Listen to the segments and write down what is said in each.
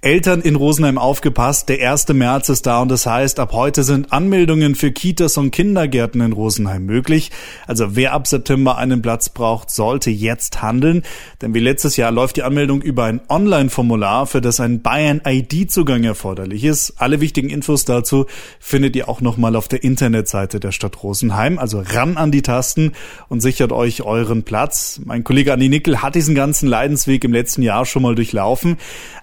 Eltern in Rosenheim aufgepasst, der 1. März ist da und das heißt, ab heute sind Anmeldungen für Kitas und Kindergärten in Rosenheim möglich. Also wer ab September einen Platz braucht, sollte jetzt handeln, denn wie letztes Jahr läuft die Anmeldung über ein Online-Formular, für das ein Bayern-ID-Zugang erforderlich ist. Alle wichtigen Infos dazu findet ihr auch nochmal auf der Internetseite der Stadt Rosenheim. Also ran an die Tasten und sichert euch euren Platz. Mein Kollege Andi Nickel hat diesen ganzen Leidensweg im letzten Jahr schon mal durchlaufen.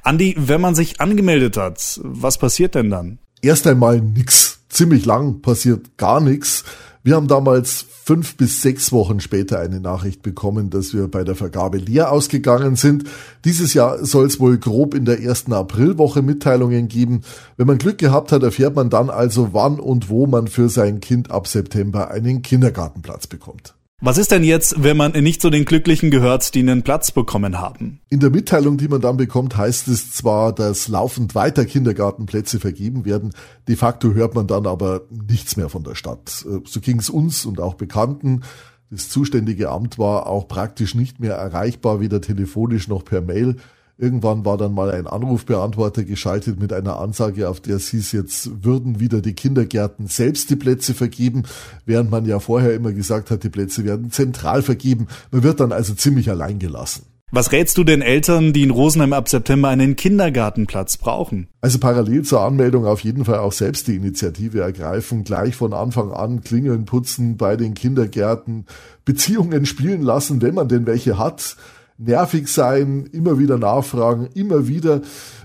Andi, wenn man sich angemeldet hat, was passiert denn dann? Erst einmal nix. Ziemlich lang passiert gar nichts. Wir haben damals fünf bis sechs Wochen später eine Nachricht bekommen, dass wir bei der Vergabe leer ausgegangen sind. Dieses Jahr soll es wohl grob in der ersten Aprilwoche Mitteilungen geben. Wenn man Glück gehabt hat, erfährt man dann also, wann und wo man für sein Kind ab September einen Kindergartenplatz bekommt. Was ist denn jetzt, wenn man nicht zu den Glücklichen gehört, die einen Platz bekommen haben? In der Mitteilung, die man dann bekommt, heißt es zwar, dass laufend weiter Kindergartenplätze vergeben werden. De facto hört man dann aber nichts mehr von der Stadt. Äh, so ging es uns und auch Bekannten. Das zuständige Amt war auch praktisch nicht mehr erreichbar, weder telefonisch noch per Mail. Irgendwann war dann mal ein Anrufbeantworter geschaltet mit einer Ansage, auf der es hieß, jetzt würden wieder die Kindergärten selbst die Plätze vergeben, während man ja vorher immer gesagt hat, die Plätze werden zentral vergeben. Man wird dann also ziemlich allein gelassen. Was rätst du den Eltern, die in Rosenheim ab September einen Kindergartenplatz brauchen? Also parallel zur Anmeldung auf jeden Fall auch selbst die Initiative ergreifen, gleich von Anfang an Klingeln putzen bei den Kindergärten, Beziehungen spielen lassen, wenn man denn welche hat nervig sein, immer wieder nachfragen, immer wieder.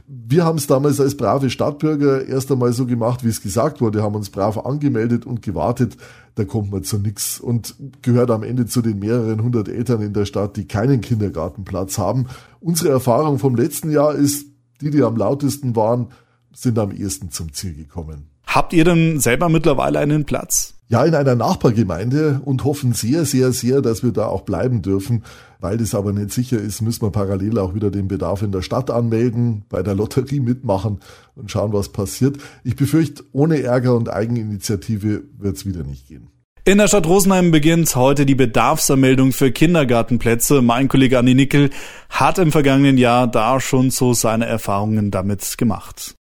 Wir haben es damals als brave Stadtbürger erst einmal so gemacht, wie es gesagt wurde, haben uns brav angemeldet und gewartet. Da kommt man zu nichts und gehört am Ende zu den mehreren hundert Eltern in der Stadt, die keinen Kindergartenplatz haben. Unsere Erfahrung vom letzten Jahr ist, die, die am lautesten waren, sind am ehesten zum Ziel gekommen. Habt ihr denn selber mittlerweile einen Platz? Ja, in einer Nachbargemeinde und hoffen sehr, sehr, sehr, dass wir da auch bleiben dürfen. Weil das aber nicht sicher ist, müssen wir parallel auch wieder den Bedarf in der Stadt anmelden, bei der Lotterie mitmachen und schauen, was passiert. Ich befürchte, ohne Ärger und Eigeninitiative wird es wieder nicht gehen. In der Stadt Rosenheim beginnt heute die Bedarfsermeldung für Kindergartenplätze. Mein Kollege Andi Nickel hat im vergangenen Jahr da schon so seine Erfahrungen damit gemacht.